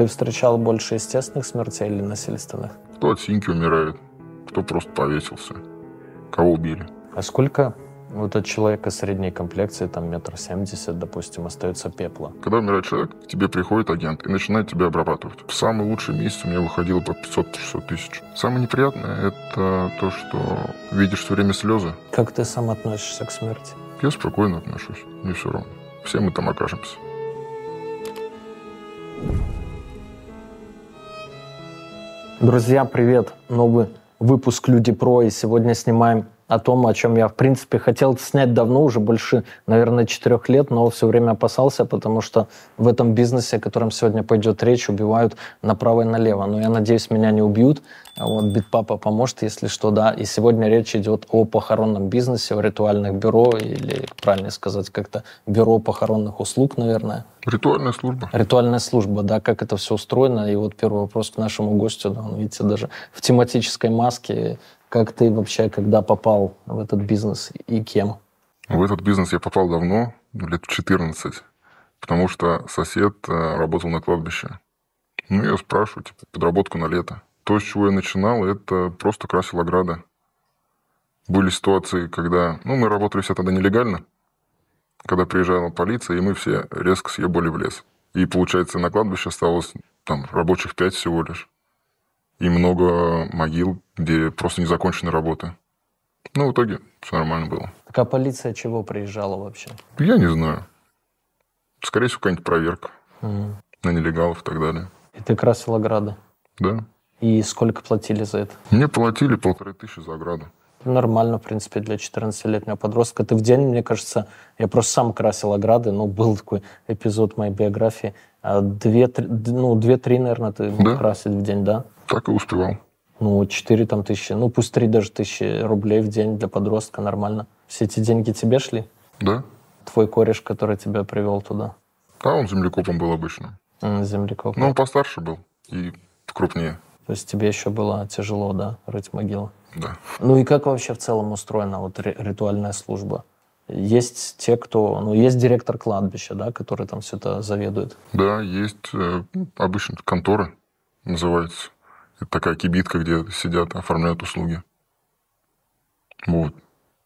Ты встречал больше естественных смертей или насильственных? Кто от синьки умирает, кто просто повесился, кого убили. А сколько вот от человека средней комплекции, там метр семьдесят, допустим, остается пепла? Когда умирает человек, к тебе приходит агент и начинает тебя обрабатывать. В самый лучший месяц у меня выходило по 500-600 тысяч. Самое неприятное – это то, что видишь все время слезы. Как ты сам относишься к смерти? Я спокойно отношусь, мне все равно. Все мы там окажемся. Друзья, привет! Новый выпуск «Люди Про», и сегодня снимаем о том, о чем я, в принципе, хотел снять давно, уже больше, наверное, четырех лет, но все время опасался, потому что в этом бизнесе, о котором сегодня пойдет речь, убивают направо и налево. Но я надеюсь, меня не убьют. Вот Битпапа поможет, если что, да. И сегодня речь идет о похоронном бизнесе, о ритуальных бюро, или, правильно сказать, как-то бюро похоронных услуг, наверное. Ритуальная служба. Ритуальная служба, да, как это все устроено. И вот первый вопрос к нашему гостю, да, он, видите, даже в тематической маске как ты вообще, когда попал в этот бизнес и кем? В этот бизнес я попал давно, лет в 14, потому что сосед э, работал на кладбище. Ну, я спрашиваю, типа, подработку на лето. То, с чего я начинал, это просто красил ограды. Были ситуации, когда... Ну, мы работали все тогда нелегально, когда приезжала полиция, и мы все резко съебали в лес. И, получается, на кладбище осталось там рабочих пять всего лишь и много могил, где просто незаконченные работы. Ну, в итоге все нормально было. Так а полиция чего приезжала вообще? Я не знаю. Скорее всего, какая-нибудь проверка угу. на нелегалов и так далее. И ты красил ограды? Да. И сколько платили за это? Мне платили полторы тысячи за ограду. Нормально, в принципе, для 14-летнего подростка. Ты в день, мне кажется, я просто сам красил ограды, ну, был такой эпизод моей биографии. А две, ну, две-три, наверное, ты мог да? красить в день, да? Так и успевал. Ну, 4 там тысячи, ну пусть 3 даже тысячи рублей в день для подростка нормально. Все эти деньги тебе шли? Да. Твой кореш, который тебя привел туда? Да, он землекопом был обычно. Mm, землекопом. Ну, он постарше был и крупнее. То есть тебе еще было тяжело, да, рыть могилу? Да. Ну и как вообще в целом устроена вот ритуальная служба? Есть те, кто... Ну, есть директор кладбища, да, который там все это заведует? Да, есть э, обычно конторы называется. Это такая кибитка, где сидят, оформляют услуги. Вот.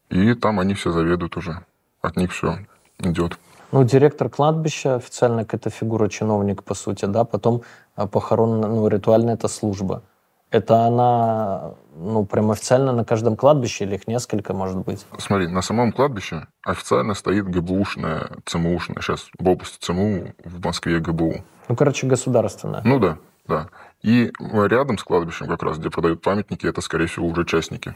И там они все заведуют уже. От них все идет. Ну, директор кладбища, официально это фигура чиновник, по сути, да, потом а, похоронная, ну, ритуальная это служба. Это она, ну, прям официально на каждом кладбище или их несколько, может быть? Смотри, на самом кладбище официально стоит ГБУшная, ЦМУшная, сейчас в области ЦМУ, в Москве ГБУ. Ну, короче, государственная. Ну да, да. И рядом с кладбищем, как раз, где продают памятники, это, скорее всего, уже частники.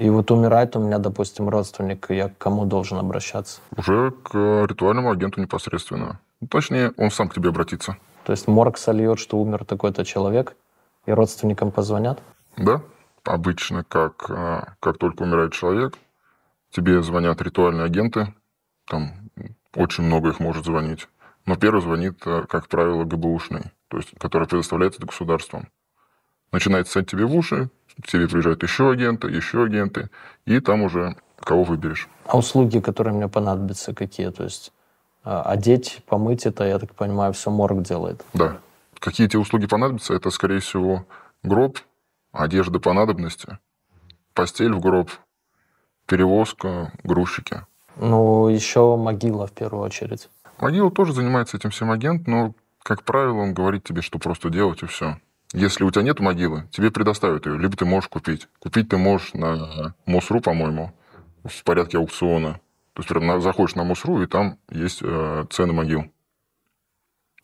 И вот умирает у меня, допустим, родственник, я к кому должен обращаться? Уже к ритуальному агенту непосредственно. Ну, точнее, он сам к тебе обратится. То есть морг сольет, что умер такой-то человек, и родственникам позвонят? Да. Обычно, как, а, как только умирает человек, тебе звонят ритуальные агенты, там очень много их может звонить. Но первый звонит, а, как правило, ГБУшный, то есть, который предоставляется государством. Начинает ссать тебе в уши, к тебе приезжают еще агенты, еще агенты, и там уже кого выберешь. А услуги, которые мне понадобятся, какие? То есть а, одеть, помыть это, я так понимаю, все морг делает. Да. Какие тебе услуги понадобятся? Это, скорее всего, гроб, одежда по надобности, постель в гроб, перевозка, грузчики. Ну, еще могила в первую очередь. Могила тоже занимается этим всем агент, но, как правило, он говорит тебе, что просто делать, и все. Если у тебя нет могилы, тебе предоставят ее, либо ты можешь купить. Купить ты можешь на МОСРУ, по-моему, в порядке аукциона. То есть прям заходишь на МОСРУ, и там есть э, цены могил.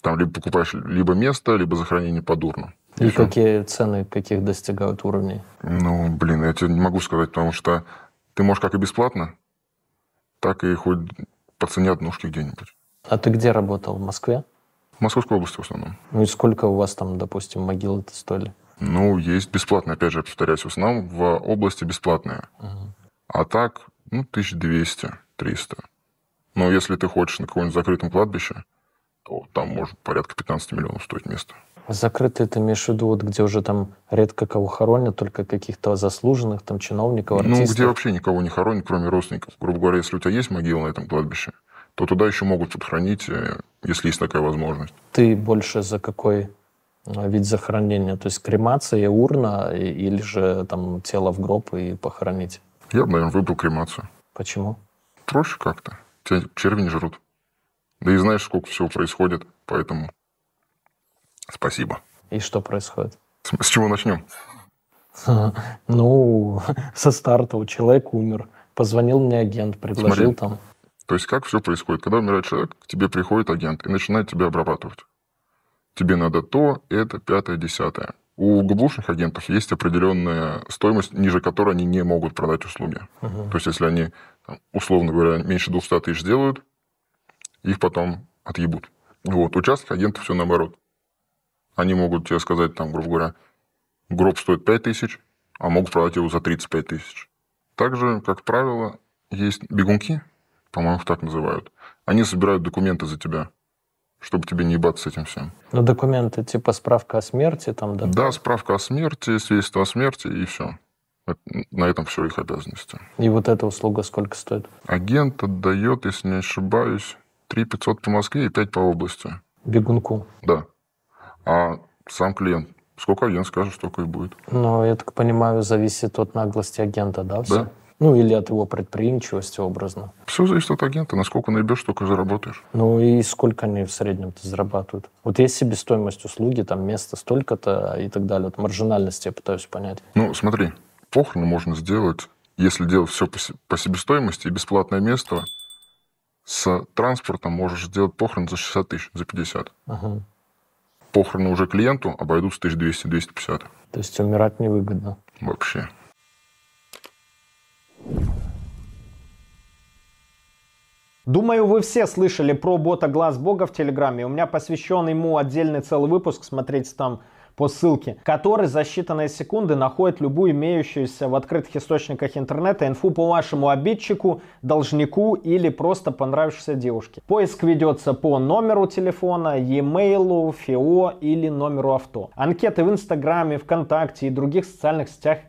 Там либо покупаешь либо место, либо захоронение по дурну. И, и какие цены, каких достигают уровней? Ну, блин, я тебе не могу сказать, потому что ты можешь как и бесплатно, так и хоть по цене однушки где-нибудь. А ты где работал? В Москве? Московской области в основном. Ну и сколько у вас там, допустим, могил это стоили? Ну, есть бесплатные, опять же, повторяюсь, в основном в области бесплатные. Угу. А так, ну, 1200, 300. Но если ты хочешь на каком-нибудь закрытом кладбище, то там может порядка 15 миллионов стоить место. Закрытый ты имеешь в виду, вот где уже там редко кого хоронят, только каких-то заслуженных там чиновников, артистов? Ну, где вообще никого не хоронят, кроме родственников. Грубо говоря, если у тебя есть могила на этом кладбище, то туда еще могут подхоронить, э, если есть такая возможность. Ты больше за какой э, вид захоронения? То есть кремация, урна или же там тело в гроб и похоронить? Я бы, наверное, выбрал кремацию. Почему? Проще как-то. Тебя черви не жрут. Да и знаешь, сколько всего происходит, поэтому спасибо. И что происходит? С, с чего начнем? Ну, со старта у человека умер. Позвонил мне агент, предложил Смотри, там. То есть как все происходит? Когда умирает человек, к тебе приходит агент и начинает тебя обрабатывать. Тебе надо то, это, пятое, десятое. У ГБУшных агентов есть определенная стоимость, ниже которой они не могут продать услуги. Uh-huh. То есть если они, условно говоря, меньше 200 тысяч сделают, их потом отъебут. Вот. У частных агентов все наоборот. Они могут тебе сказать, там, грубо говоря, гроб стоит 5 тысяч, а могут продать его за 35 тысяч. Также, как правило, есть бегунки, по-моему, так называют. Они собирают документы за тебя, чтобы тебе не ебаться с этим всем. Ну, документы типа справка о смерти там, да? Да, справка о смерти, свидетельство о смерти и все. На этом все их обязанности. И вот эта услуга сколько стоит? Агент отдает, если не ошибаюсь, 3 500 по Москве и 5 по области. Бегунку? Да. А сам клиент, сколько агент скажет, столько и будет. Ну, я так понимаю, зависит от наглости агента, да? Все? Да. Ну, или от его предприимчивости образно. Все зависит от агента. Насколько наебешь, столько заработаешь. Ну, и сколько они в среднем-то зарабатывают? Вот есть себестоимость услуги, там место столько-то и так далее. Вот маржинальность я пытаюсь понять. Ну, смотри, похороны можно сделать, если делать все по, по себестоимости и бесплатное место, с транспортом можешь сделать похорон за 60 тысяч, за 50. Ага. Похороны уже клиенту обойдутся 1200-250. То есть умирать невыгодно. Вообще. Думаю, вы все слышали про бота Глаз Бога в Телеграме. У меня посвящен ему отдельный целый выпуск, смотрите там по ссылке, который за считанные секунды находит любую имеющуюся в открытых источниках интернета инфу по вашему обидчику, должнику или просто понравившейся девушке. Поиск ведется по номеру телефона, e-mail, ФИО или номеру авто. Анкеты в Инстаграме, ВКонтакте и других социальных сетях –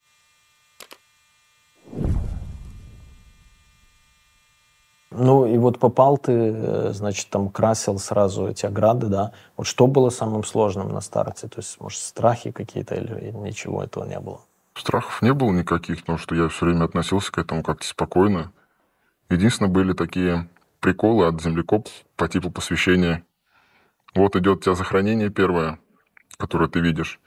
Ну и вот попал ты, э, значит, там красил сразу эти ограды, да. Вот что было самым сложным на старте? То есть, может, страхи какие-то или ничего этого не было? Страхов не было никаких, потому что я все время относился к этому как-то спокойно. Единственное, были такие приколы от землекопов по типу посвящения. Вот идет у тебя захоронение первое, которое ты видишь,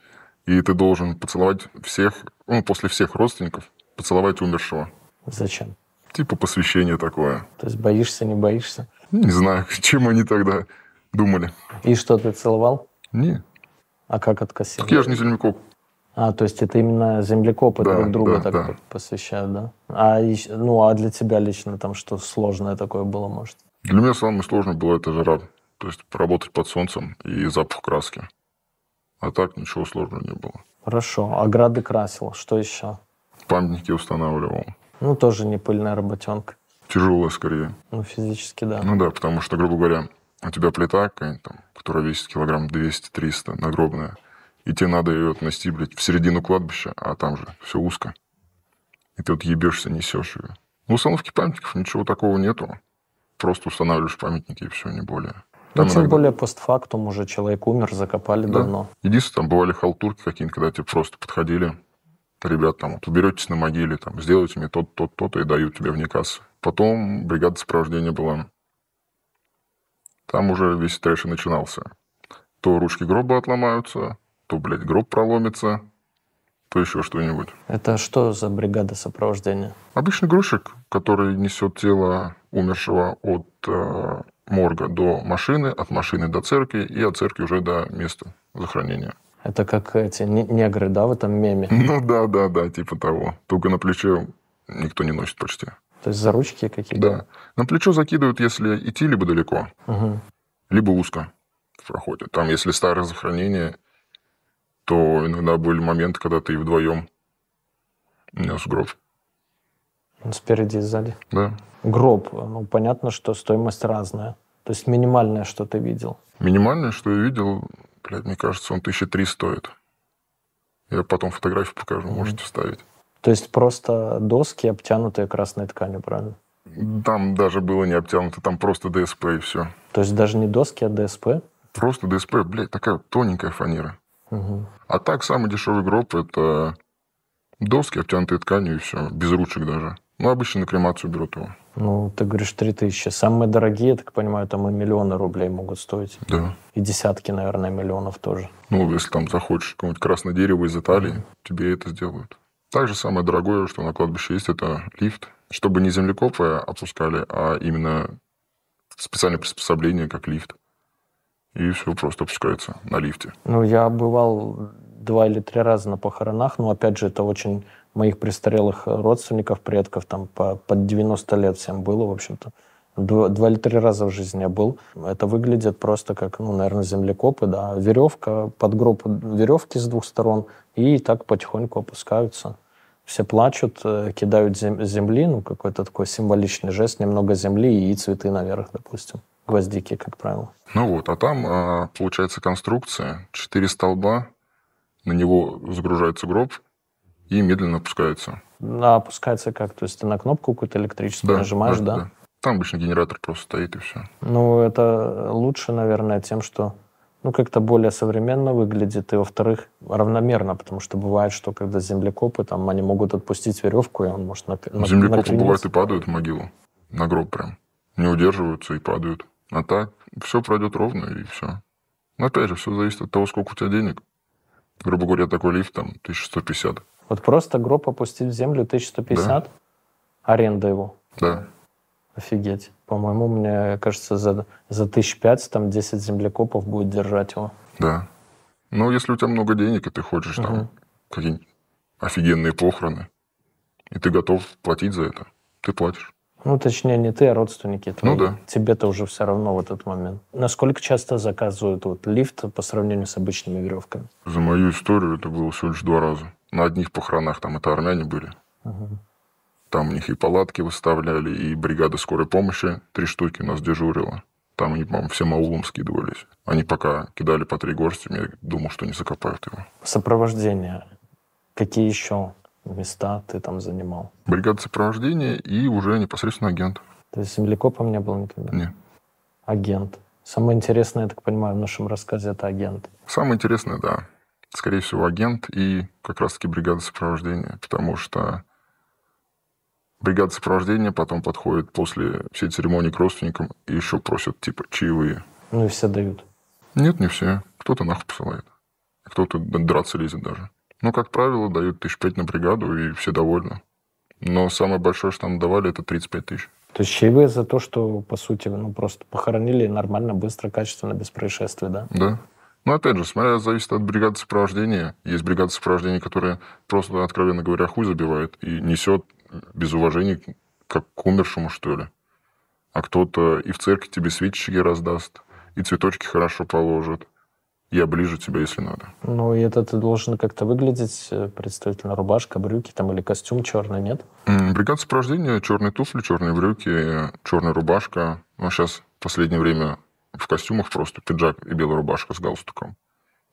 и ты должен поцеловать всех, ну, после всех родственников, поцеловать умершего. Зачем? Типа посвящение такое. То есть боишься, не боишься? Не знаю, чем они тогда думали. И что, ты целовал? Не. А как откосил? Так я же не землекоп. А, то есть это именно землекопы Да, друг друга да, так да. посвящают, да? А, ну, а для тебя лично там что сложное такое было, может? Для меня самое сложное было это жара. То есть поработать под солнцем и запах краски. А так ничего сложного не было. Хорошо. Ограды красил. Что еще? Памятники устанавливал. Ну, тоже не пыльная работенка. Тяжелое скорее. Ну, физически, да. Ну да, потому что, грубо говоря, у тебя плита какая-нибудь там, которая весит килограмм 200-300, нагробная, и тебе надо ее отнести, блядь, в середину кладбища, а там же все узко. И ты вот ебешься, несешь ее. Ну, установки памятников ничего такого нету. Просто устанавливаешь памятники и все, не более. Ну, Там тем иногда- более постфактум уже человек умер, закопали Да. давно. Единственное, там бывали халтурки какие-нибудь, когда тебе просто подходили, ребят, там, вот, уберетесь на могиле, там, сделайте мне тот, тот, тот, и дают тебе вне кассы. Потом бригада сопровождения была. Там уже весь трэш и начинался. То ручки гроба отломаются, то, блядь, гроб проломится, то еще что-нибудь. Это что за бригада сопровождения? Обычный грузчик, который несет тело умершего от э, морга до машины, от машины до церкви и от церкви уже до места захоронения. Это как эти не- негры, да, в этом меме? Ну да, да, да, типа того. Только на плече никто не носит почти. То есть за ручки какие-то? Да. На плечо закидывают, если идти либо далеко, Мгм. либо узко в проходе. Там, если старое захоронение, то иногда были моменты, когда ты вдвоем нес гроб. Спереди и сзади. Да. Гроб, ну, понятно, что стоимость разная. То есть минимальное, что ты видел. Минимальное, что я видел, блядь, мне кажется, он тысячи три стоит. Я потом фотографию покажу, можете вставить. То есть просто доски, обтянутые красной тканью, правильно? Там даже было не обтянуто, там просто ДСП и все. То есть даже не доски, а ДСП? Просто ДСП, блядь, такая тоненькая фанера. Мгм. А так, самый дешевый гроб – это доски, обтянутые тканью и все, без ручек даже. Ну, обычно на кремацию берут его. Ну, ты говоришь, 3000. Самые дорогие, я так понимаю, там и миллионы рублей могут стоить. Да. И десятки, наверное, миллионов тоже. Ну, если там захочешь какое-нибудь красное дерево из Италии, тебе это сделают. Также самое дорогое, что на кладбище есть, это лифт. Чтобы не землекопы опускали, а именно специальное приспособление, как лифт. И все просто опускается на лифте. Ну, я бывал два или три раза на похоронах, но, опять же, это очень моих престарелых родственников, предков, там, по, под 90 лет всем было, в общем-то. Два, два или три раза в жизни я был. Это выглядит просто как, ну, наверное, землекопы, да. Веревка, под гроб веревки с двух сторон, и так потихоньку опускаются. Все плачут, э, кидают земли, ну, какой-то такой символичный жест, немного земли и цветы наверх, допустим. Гвоздики, как правило. Ну вот, а там, а, получается, конструкция, четыре столба, на него загружается гроб и медленно опускается. Да, опускается как? То есть ты на кнопку какую-то электрическую да, нажимаешь, да, да? да? Там обычно генератор просто стоит и все. Ну, это лучше, наверное, тем, что ну, как-то более современно выглядит, и, во-вторых, равномерно, потому что бывает, что когда землекопы, там, они могут отпустить веревку, и он может на, на, Землекопы накрениться. бывает и падают в могилу, на гроб прям. Не удерживаются и падают. А так все пройдет ровно, и все. Но опять же, все зависит от того, сколько у тебя денег. Грубо говоря, такой лифт там 1150. Вот просто гроб опустить в землю 1150? Да. Аренда его? Да. Офигеть. По-моему, мне кажется, за, за тысяч пять там 10 землекопов будет держать его. Да. Ну, если у тебя много денег, и ты хочешь угу. там какие-нибудь офигенные похороны, и ты готов платить за это, ты платишь. Ну, точнее, не ты, а родственники твои. Ну да. Тебе-то уже все равно в этот момент. Насколько часто заказывают вот лифт по сравнению с обычными веревками? За мою историю это было всего лишь два раза. На одних похоронах там это армяне были. Угу. Там у них и палатки выставляли, и бригада скорой помощи, три штуки у нас дежурила. Там они, по-моему, всем аулом скидывались. Они пока кидали по три горсти, я думал, что не закопают его. Сопровождение. Какие еще места ты там занимал? Бригада сопровождения и уже непосредственно агент. То есть землекопом не был никогда? Нет. Агент. Самое интересное, я так понимаю, в нашем рассказе это агент. Самое интересное, да. Скорее всего, агент и как раз-таки бригада сопровождения, потому что бригада сопровождения потом подходит после всей церемонии к родственникам и еще просят, типа, чаевые. Ну и все дают? Нет, не все. Кто-то нахуй посылает. Кто-то драться лезет даже. Но, как правило, дают тысяч пять на бригаду, и все довольны. Но самое большое, что нам давали, это 35 тысяч. То есть чаевые за то, что, по сути, ну, просто похоронили нормально, быстро, качественно, без происшествий, да? Да. Но опять же, смотря, зависит от бригады сопровождения. Есть бригада сопровождения, которая просто, откровенно говоря, хуй забивает и несет без уважения, как к умершему, что ли. А кто-то и в церкви тебе свечки раздаст, и цветочки хорошо положит, и оближет тебя, если надо. Ну, и это ты должен как-то выглядеть, э, представительно, рубашка, брюки там или костюм черный, нет? Бригада сопровождения, черные туфли, черные брюки, черная рубашка. Ну, сейчас в последнее время в костюмах просто пиджак и белая рубашка с галстуком.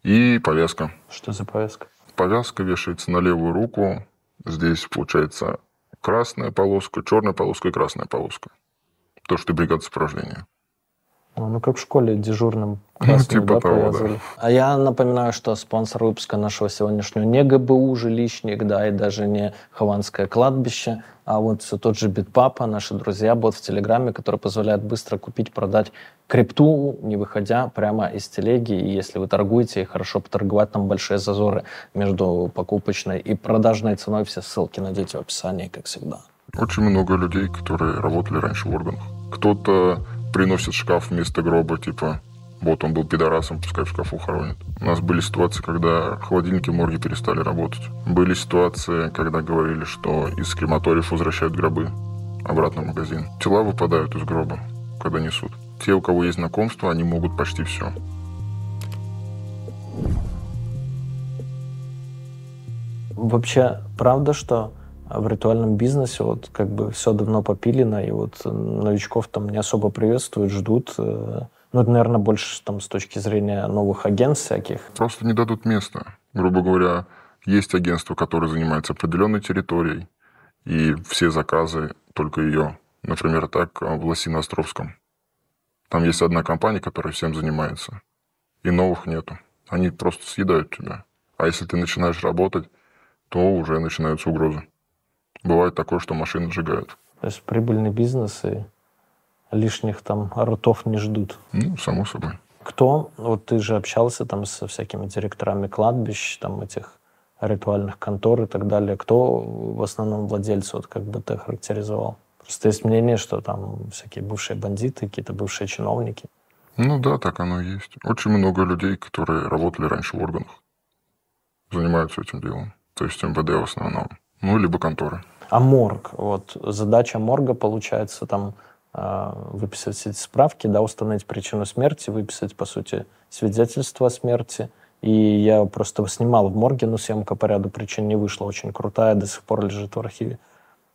И повязка. Что за повязка? Повязка вешается на левую руку. Здесь, получается, красная полоска, черная полоска и красная полоска. То, что ты бригада сопровождения. Ну, как в школе дежурным красным, ну, типа да, того, повязывали. Да. А я напоминаю, что спонсор выпуска нашего сегодняшнего не ГБУ жилищник, да, и даже не Хованское кладбище, а вот все тот же Битпапа, наши друзья, бот в Телеграме, который позволяет быстро купить, продать крипту, не выходя прямо из телеги. И если вы торгуете, хорошо поторговать, там большие зазоры между покупочной и продажной ценой. Все ссылки найдете в описании, как всегда. Очень много людей, которые работали раньше в органах. Кто-то приносит шкаф вместо гроба, типа, вот он был пидорасом, пускай в шкафу хоронит. У нас были ситуации, когда холодильники в морге перестали работать. Были ситуации, когда говорили, что из крематориев возвращают гробы обратно в магазин. Тела выпадают из гроба, когда несут. Те, у кого есть знакомство, они могут почти все. Вообще, правда, что в ритуальном бизнесе вот как бы все давно попилено, и вот новичков там не особо приветствуют, ждут. Э, ну, это, наверное, больше там с точки зрения новых агентств всяких. Просто не дадут места. Грубо говоря, есть агентство, которое занимается определенной территорией, и все заказы только ее. Например, так в Лосино-Островском. Там есть одна компания, которая всем занимается. И новых нету. Они просто съедают тебя. А если ты начинаешь работать, то уже начинаются угрозы. Бывает такое, что машины сжигают. То есть прибыльный бизнес и лишних там ртов не ждут. Ну, само собой. Кто, вот ты же общался там со всякими директорами кладбищ, там этих ритуальных контор и так далее. Кто в основном владельцы, вот как бы ты характеризовал? Просто есть мнение, что там всякие бывшие бандиты, какие-то бывшие чиновники. Ну да, так оно и есть. Очень много людей, которые работали раньше в органах, занимаются этим делом. То есть МВД в основном. Ну, либо конторы. А морг? Вот задача морга, получается, там э, выписать эти справки, да, установить причину смерти, выписать, по сути, свидетельство о смерти И я просто снимал в морге, но съемка по ряду причин не вышла. Очень крутая, до сих пор лежит в архиве.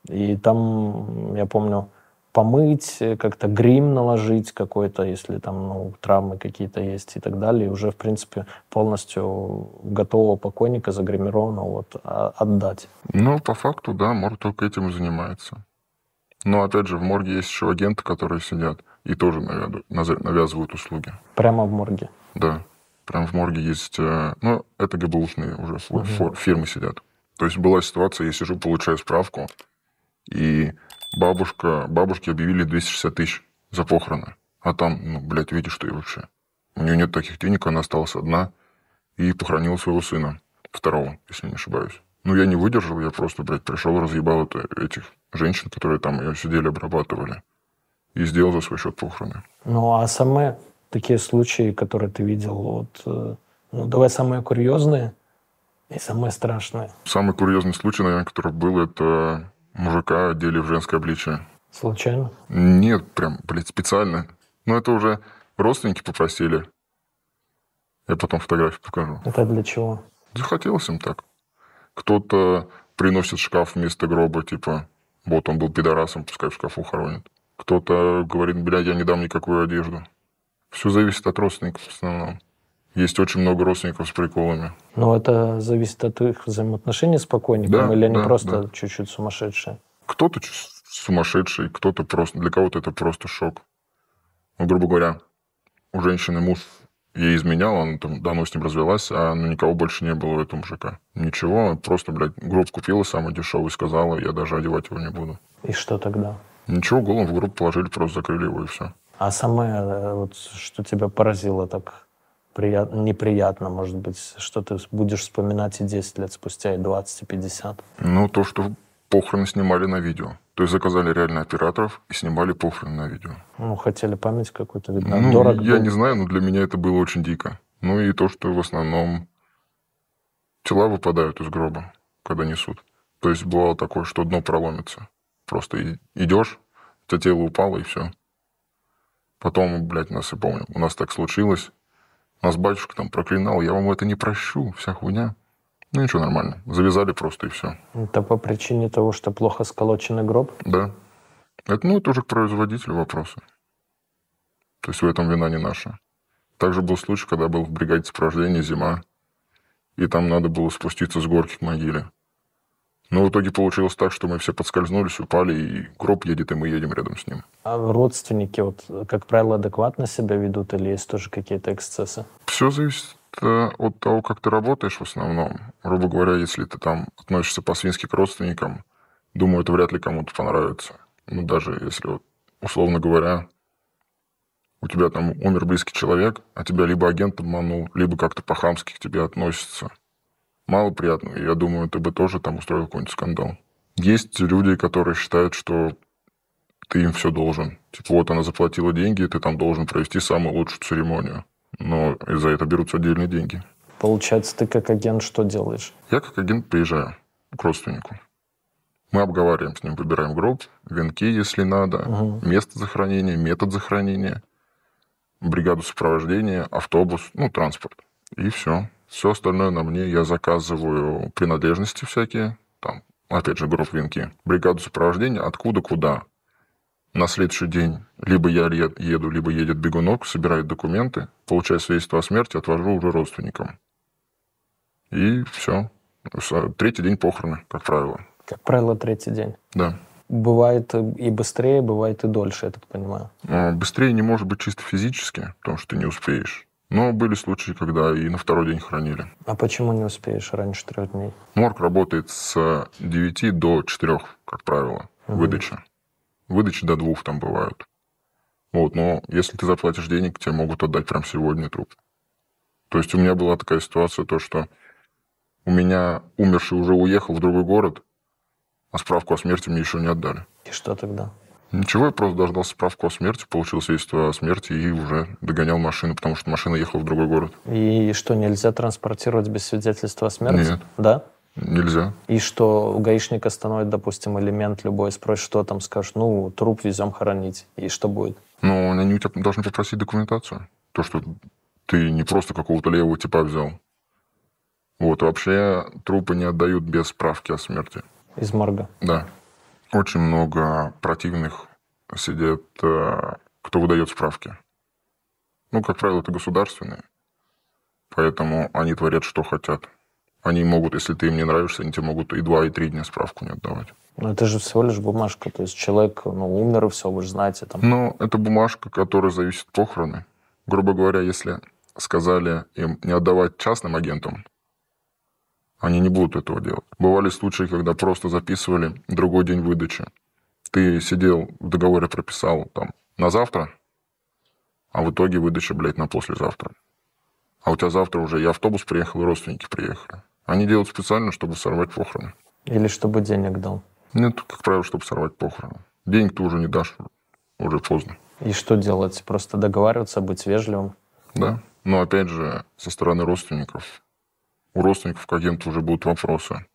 И там, я помню, помыть, как-то грим наложить какой-то, если там ну, травмы какие-то есть и так далее. И уже, в принципе, полностью готового покойника, загримированного вот, а, отдать. Ну, по факту, да, морг только этим и занимается. Но, опять же, в морге есть еще агенты, которые сидят и тоже навязывают услуги. Прямо в морге? Да. Прям в морге есть... Э, ну, это ГБУшные уже угу. фирмы сидят. То есть была ситуация, я сижу, получаю справку, и бабушка, бабушке объявили 260 тысяч за похороны. А там, ну, блядь, видишь, что и вообще. У нее нет таких денег, она осталась одна и похоронила своего сына, второго, если не ошибаюсь. Ну, я не выдержал, я просто, блядь, пришел, разъебал это, этих женщин, которые там ее сидели, обрабатывали. И сделал за свой счет похороны. Ну, а самые такие случаи, которые ты видел, вот, э, ну, давай самые курьезные и самые страшные. Самый курьезный случай, наверное, который был, это мужика одели в женское обличие. Случайно? Нет, прям, блядь, специально. Но это уже родственники попросили. Я потом фотографию покажу. Это для чего? Захотелось им так. Кто-то приносит шкаф вместо гроба, типа, вот он был пидорасом, пускай в шкафу хоронит. Кто-то говорит, блядь, я не дам никакую одежду. Все зависит от родственников в основном. Есть очень много родственников с приколами. Но это зависит от их взаимоотношений с покойником, да, или они да, просто да. чуть-чуть сумасшедшие? Кто-то сумасшедший, кто-то просто... Для кого-то это просто шок. Ну, грубо говоря, у женщины муж ей изменял, она там давно с ним развелась, а ну, никого больше не было у этого мужика. Ничего, просто, блядь, гроб купила самый дешевый, сказала, я даже одевать его не буду. И что тогда? Ничего, голову в гроб положили, просто закрыли его и все. А самое, э, вот, что тебя поразило так прият... неприятно, может быть, что ты будешь вспоминать и 10 лет спустя, и 20, и 50? Ну, то, что похороны снимали на видео. То есть заказали реально операторов и снимали похороны на видео. Ну, хотели память какую-то, видно, ну, дорого. Я был. не знаю, но для меня это было очень дико. Ну и то, что в основном тела выпадают из гроба, когда несут. То есть бывало такое, что дно проломится. Просто идешь, у тебя тело упало, и все. Потом, блядь, нас, я помню, у нас так случилось. Нас батюшка там проклинал, я вам это не прощу, вся хуйня. Ну ничего, нормально. Завязали просто и все. Это по причине того, что плохо сколоченный гроб? Да. Это, ну, это уже к производителю вопросы. То есть в этом вина не наша. Также был случай, когда был в бригаде сопровождения зима, и там надо было спуститься с горки к могиле. Но в итоге получилось так, что мы все подскользнулись, упали, и гроб едет, и мы едем рядом с ним. А родственники, вот, как правило, адекватно себя ведут или есть тоже какие-то эксцессы? Все зависит э, от того, как ты работаешь в основном. Грубо говоря, если ты там относишься по-свински к родственникам, думаю, это вряд ли кому-то понравится. Ну, даже если, вот, условно говоря, у тебя там умер близкий человек, а тебя либо агент обманул, либо как-то по-хамски к тебе относится – мало приятно. Я думаю, ты бы тоже там устроил какой-нибудь скандал. Есть люди, которые считают, что ты им все должен. Типа, вот она заплатила деньги, ты там должен провести самую лучшую церемонию. Но из-за этого берутся отдельные деньги. Получается, ты как агент что делаешь? Я как агент приезжаю к родственнику. Мы обговариваем с ним, выбираем гроб, венки, если надо, угу. место захоронения, метод захоронения, бригаду сопровождения, автобус, ну, транспорт. И все. Все остальное на мне. Я заказываю принадлежности всякие, там, опять же, групп венки, бригаду сопровождения, откуда куда. На следующий день либо я еду, либо едет бегунок, собирает документы, получает свидетельство о смерти, отвожу уже родственникам. И все. Третий день похороны, как правило. Как правило, третий день. Да. Бывает и быстрее, бывает и дольше, я так понимаю. А, быстрее не может быть чисто физически, потому что ты не успеешь. Но были случаи, когда и на второй день хранили. А почему не успеешь раньше трех дней? Морг работает с 9 до 4, как правило, угу. выдача. Выдачи до двух там бывают. Вот, но если ты заплатишь денег, тебе могут отдать прям сегодня труп. То есть у меня была такая ситуация, то что у меня умерший уже уехал в другой город, а справку о смерти мне еще не отдали. И что тогда? Ничего, я просто дождался справку о смерти, получил свидетельство о смерти и уже догонял машину, потому что машина ехала в другой город. И что, нельзя транспортировать без свидетельства о смерти? Нет. Да? Нельзя. И что у гаишника допустим, элемент любой, спросит, что там, скажешь, ну, труп везем хоронить. И что будет? Ну, они у тебя должны попросить документацию. То, что ты не просто какого-то левого типа взял. Вот, вообще трупы не отдают без справки о смерти. Из морга? Да. Очень много противных сидят, э, кто выдает справки. Ну, как правило, это государственные. Поэтому они творят, что хотят. Они могут, если ты им не нравишься, они тебе могут и два, и три дня справку не отдавать. Но это же всего лишь бумажка. То есть человек ну, умер, и все, вы же знаете. Там. Ну, это бумажка, которая зависит от похороны. Грубо говоря, если сказали им не отдавать частным агентам, они не будут этого делать. Бывали случаи, когда просто записывали другой день выдачи. Ты сидел в договоре, прописал там на завтра, а в итоге выдача, блядь, на послезавтра. А у тебя завтра уже и автобус приехал, и родственники приехали. Они делают специально, чтобы сорвать похороны. Или чтобы денег дал. Нет, как правило, чтобы сорвать похороны. Денег ты уже не дашь, уже поздно. И что делать? Просто договариваться, быть вежливым? Да. Но опять же, со стороны родственников у родственников к агенту уже будут вопросы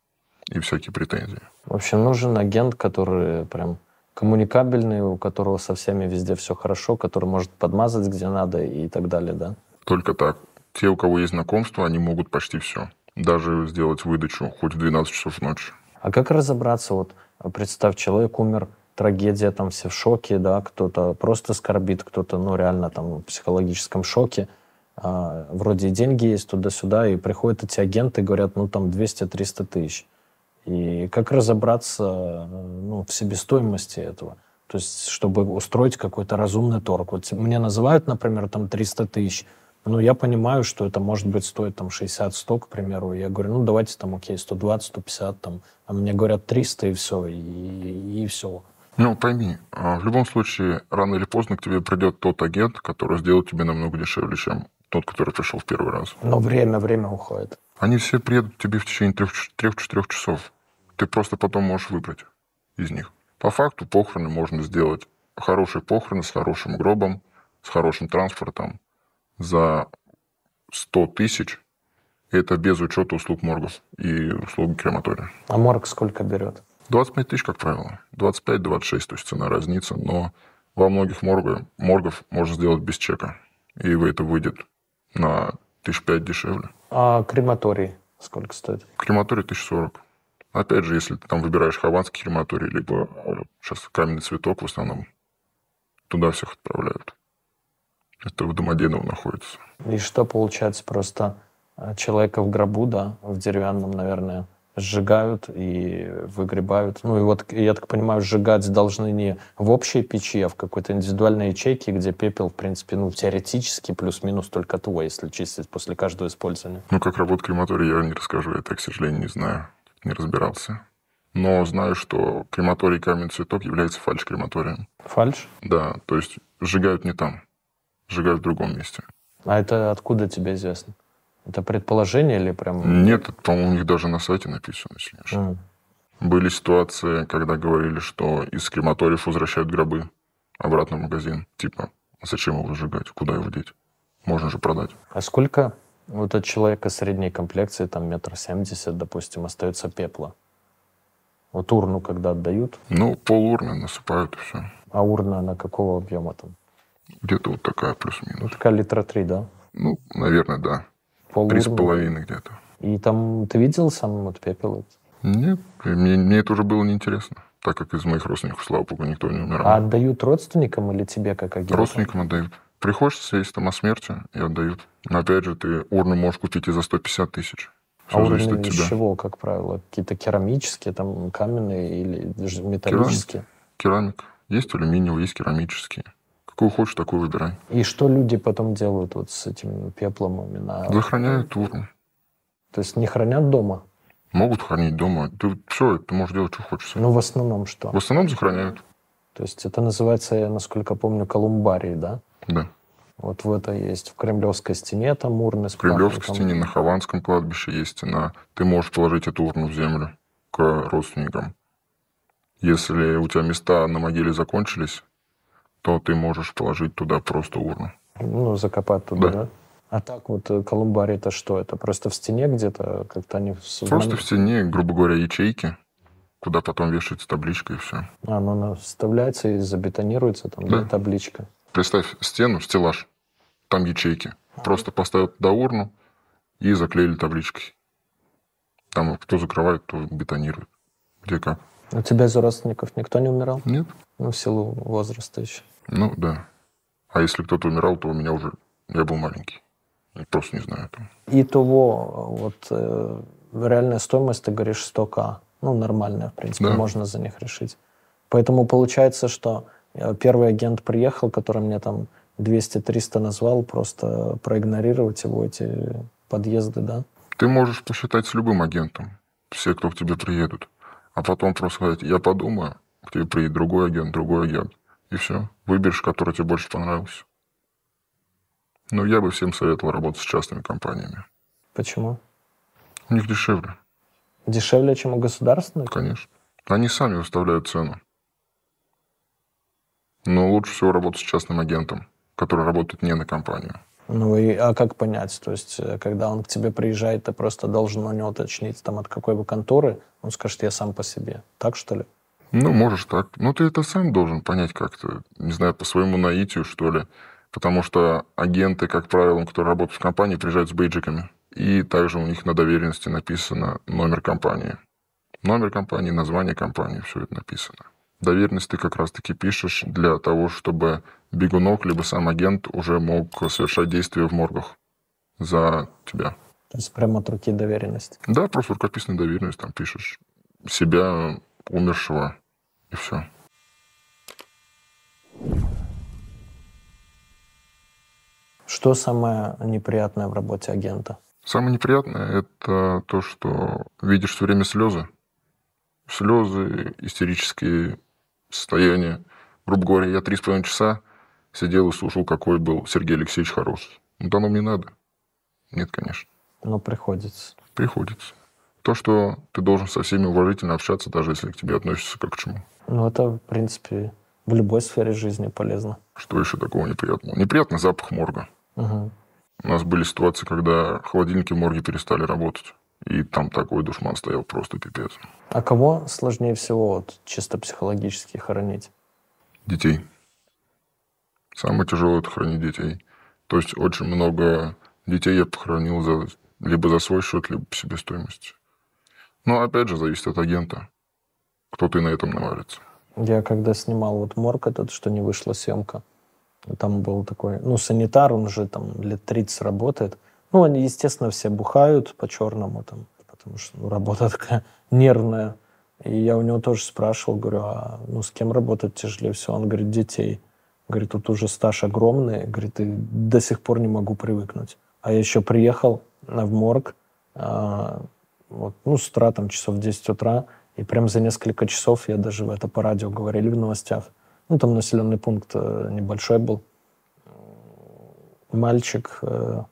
и всякие претензии. В общем, нужен агент, который прям коммуникабельный, у которого со всеми везде все хорошо, который может подмазать где надо и так далее, да? Только так. Те, у кого есть знакомство, они могут почти все. Даже сделать выдачу хоть в 12 часов ночи. А как разобраться? Вот представь, человек умер, трагедия, там все в шоке, да, кто-то просто скорбит, кто-то, ну, реально там в психологическом шоке – а, вроде деньги есть туда-сюда, и приходят эти агенты говорят, ну, там 200-300 тысяч. И как разобраться ну, в себестоимости этого? То есть, чтобы устроить какой-то разумный торг. Вот мне называют, например, там 300 тысяч, но я понимаю, что это может быть стоит там 60-100, к примеру. Я говорю, ну давайте там, окей, 120, 150, там. А мне говорят 300 и все, и, и, и все. Ну, пойми, а, в любом случае, рано или поздно к тебе придет тот агент, который сделает тебе намного дешевле, чем тот, который пришел в первый раз. Но время, время уходит. Они все приедут тебе в течение трех-четырех часов. Ты просто потом можешь выбрать из них. По факту похороны можно сделать хорошие похороны с хорошим гробом, с хорошим транспортом за 100 тысяч. Это без учета услуг моргов и услуг крематория. А морг сколько берет? 25 тысяч, как правило. 25-26, то есть цена разница. Но во многих моргах, моргов можно сделать без чека. И это выйдет на тысяч пять дешевле. А крематорий сколько стоит? Крематорий тысяч сорок. Опять же, если ты там выбираешь хованский крематорий, либо сейчас каменный цветок в основном, туда всех отправляют. Это в Домодедово находится. И что получается просто э, человека в гробу, да, в деревянном, наверное, сжигают и выгребают. Ну и вот, я так понимаю, сжигать должны не в общей печи, а в какой-то индивидуальной ячейке, где пепел, в принципе, ну, теоретически плюс-минус только твой, если чистить после каждого использования. Ну, как работает крематорий, я не расскажу, я так, к сожалению, не знаю, не разбирался. Но знаю, что крематорий каменный цветок является фальш-крематорием. Фальш? Да, то есть сжигают не там, сжигают в другом месте. А это откуда тебе известно? Это предположение или прям... Нет, по-моему, у них даже на сайте написано, если не ошибаюсь. Mm. Были ситуации, когда говорили, что из крематориев возвращают гробы обратно в магазин. Типа, «А зачем его сжигать? Куда его деть? Можно же продать. А сколько вот от человека средней комплекции, там метр семьдесят, допустим, остается пепла? Вот урну когда отдают? Ну, пол урны насыпают и все. А урна на какого объема там? Где-то вот такая плюс-минус. Вот такая литра три, да? Ну, наверное, да. Три с половиной где-то. И там ты видел сам вот пепел? Нет, мне, мне это уже было неинтересно, так как из моих родственников, слава богу, никто не умирал. А отдают родственникам или тебе как агенту? Родственникам отдают. Приходишь свидетельство о смерти и отдают. Но опять же, ты урну можешь купить и за 150 тысяч. Все а урны из тебя. чего, как правило? Какие-то керамические, там каменные или металлические? Керамик. Керамик. Есть алюминиевые, есть керамические. Какую хочешь, такую выбирай. И что люди потом делают вот с этим пеплом именно? Захороняют урну. То есть не хранят дома? Могут хранить дома. Ты все, ты можешь делать, что хочешь. Ну, в основном что? В основном захороняют. То есть это называется, я насколько помню, колумбарий, да? Да. Вот в это есть. В Кремлевской стене там урны В Кремлевской стене, на Хованском кладбище есть стена. Ты можешь положить эту урну в землю к родственникам. Если у тебя места на могиле закончились, то ты можешь положить туда просто урну. Ну, закопать туда, да? да? А так вот э, колумбарий это что? Это просто в стене где-то как-то они... Просто в стене, грубо говоря, ячейки, куда потом вешается табличка и все. А, ну она вставляется и забетонируется там, да, да табличка. Представь стену, стеллаж, там ячейки. А. Просто поставил туда урну и заклеили табличкой. Там кто закрывает, кто бетонирует. Где как. У тебя из родственников никто не умирал? Нет. Ну, в силу возраста еще. Ну, да. А если кто-то умирал, то у меня уже... Я был маленький. Я просто не знаю этого. И того, вот э, реальная стоимость, ты говоришь, 100к. Ну, нормальная, в принципе, Да. можно за них решить. Поэтому получается, что э, первый агент приехал, который мне там 200-300 назвал, просто проигнорировать его эти подъезды, да? Ты можешь посчитать с любым агентом, все, кто к тебе приедут. А потом просто сказать, я подумаю, к тебе приедет другой агент, другой агент. И все. Выберешь, который тебе больше понравился. Но я бы всем советовал работать с частными компаниями. Почему? У них дешевле, Дешевле, чем у государственных? конечно. Они сами выставляют цену. Но лучше всего работать с частным агентом, который работает не на компанию. Ну и а как понять? То есть, э, когда он к тебе приезжает, ты просто должен у него уточнить, там, от какой бы конторы, он скажет, я сам по себе. Так, что ли? Ну, можешь так. Но ты это сам должен понять как-то, не знаю, по своему наитию, что ли. Потому что агенты, как правило, которые работают в компании, приезжают с бейджиками. И также у них на доверенности написано номер компании. Номер компании, название компании, все это написано. Доверенность ты как раз-таки пишешь для того, чтобы бегунок, либо сам агент уже мог совершать действия в моргах за тебя. То есть прямо от руки доверенность. Да, просто рукописная доверенность, там пишешь себя, умершего, и все. Что самое неприятное в работе агента? Самое неприятное – это то, что видишь все время слезы. Слезы, истерические состояния. Грубо говоря, я три с половиной часа сидел и слушал, какой был Сергей Алексеевич хороший. Ну, да, нам не надо. Нет, конечно. Ну, приходится. Приходится. То, что ты должен со всеми уважительно общаться, даже если к тебе относятся как к чему. Ну, это, в принципе, в любой сфере жизни полезно. Что еще такого неприятного? Неприятный запах морга. Мгм. У нас были ситуации, когда холодильники в морге перестали работать. И там такой душман стоял, просто пипец. А кого сложнее всего вот, чисто психологически хоронить? Детей. Самое тяжелое – это хранить детей. То есть очень много детей я похоронил за, либо за свой счет, либо по себестоимости. Но опять же, зависит от агента. Кто ты на этом наварится. Я когда снимал вот морг этот, что не вышла съемка, там был такой, ну, санитар, он уже там лет 30 работает. Ну, они, естественно, все бухают по-черному там, потому что ну, работа такая нервная. И я у него тоже спрашивал, говорю, а ну, с кем работать тяжелее всего? Он говорит, детей. Говорит, тут уже стаж огромный. Говорит, и до сих пор не могу привыкнуть. А я еще приехал в морг, а, вот, ну, с утра, там, часов в 10 утра, и прям за несколько часов, я даже это по радио говорили в новостях, ну, там населенный пункт э, небольшой был, мальчик э,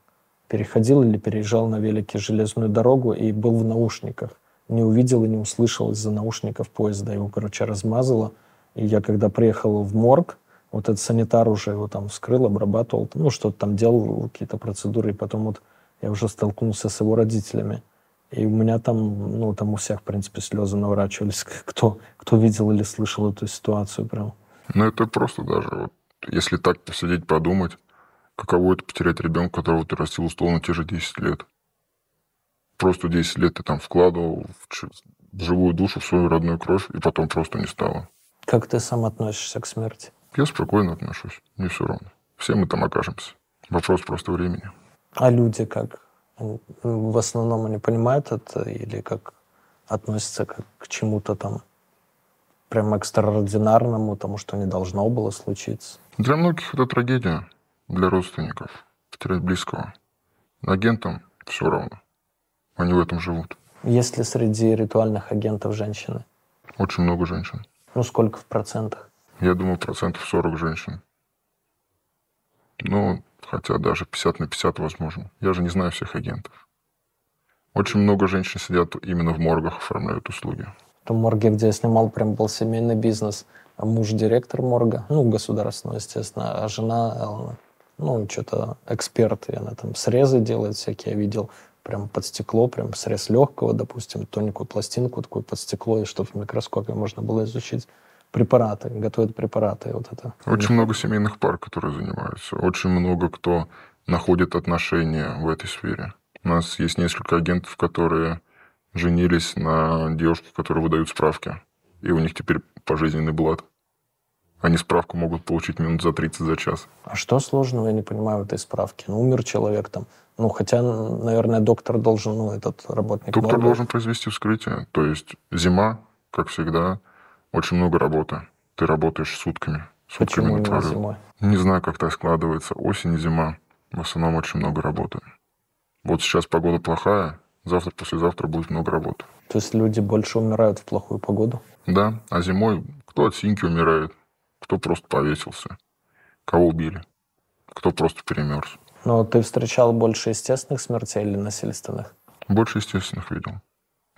переходил или переезжал на велике железную дорогу и был в наушниках. Не увидел и не услышал из-за наушников поезда. Его, короче, размазало. И я, когда приехал в морг, вот этот санитар уже его там вскрыл, обрабатывал, ну, что-то там делал, какие-то процедуры, и потом вот я уже столкнулся с его родителями. И у меня там, ну, там у всех, в принципе, слезы наворачивались, кто, кто видел или слышал эту ситуацию прям. Но это просто даже, вот, если так посидеть, подумать, каково это потерять ребенка, которого ты растил условно те же 10 лет. Просто 10 лет ты там вкладывал в, в живую душу, в свою родную кровь, и потом просто не стало. Как ты сам относишься к смерти? Я спокойно отношусь, мне все равно. Все мы там окажемся. Вопрос просто времени. А люди как? В основном они понимают это или как относятся как к чему-то там прям экстраординарному, тому, что не должно было случиться? Для многих это трагедия, для родственников, потерять близкого. Агентам все равно. Они в этом живут. Есть ли среди ритуальных агентов женщины? Очень много женщин. Ну, сколько в процентах? Я думаю, процентов 40 женщин. Ну, хотя даже 50 на 50 возможно. Я же не знаю всех агентов. Очень много женщин сидят именно в моргах, оформляют услуги. В морге, где я снимал, прям был семейный бизнес. А муж директор морга, ну, государственного, естественно, а жена, э, ну, что-то эксперт, и она там срезы делает всякие, я видел, прям под стекло, прям срез легкого, допустим, тоненькую пластинку такую под стекло, и чтобы в микроскопе можно было изучить препараты, готовят препараты, вот это. Очень много семейных пар, которые занимаются. Очень много кто находит отношения в этой сфере. У нас есть несколько агентов, которые женились на девушке, которые выдают справки. И у них теперь пожизненный блат. Они справку могут получить минут за 30 за час. А что сложного, я не понимаю, в этой справке? Ну, умер человек там. Ну, хотя, наверное, доктор должен, ну, этот работник Доктор морга- должен произвести вскрытие. То есть зима, как всегда, очень много работы. Ты работаешь сутками. Сутками Почему именно зимой? Не знаю, как так складывается. Осень и зима. В основном очень много работы. Вот сейчас погода плохая, завтра, послезавтра будет много работы. То есть люди больше умирают в плохую погоду? Да, а зимой кто от синьки умирает, кто просто повесился, кого убили, кто просто перемерз. Но ты встречал больше естественных смертей или насильственных? Больше естественных видел.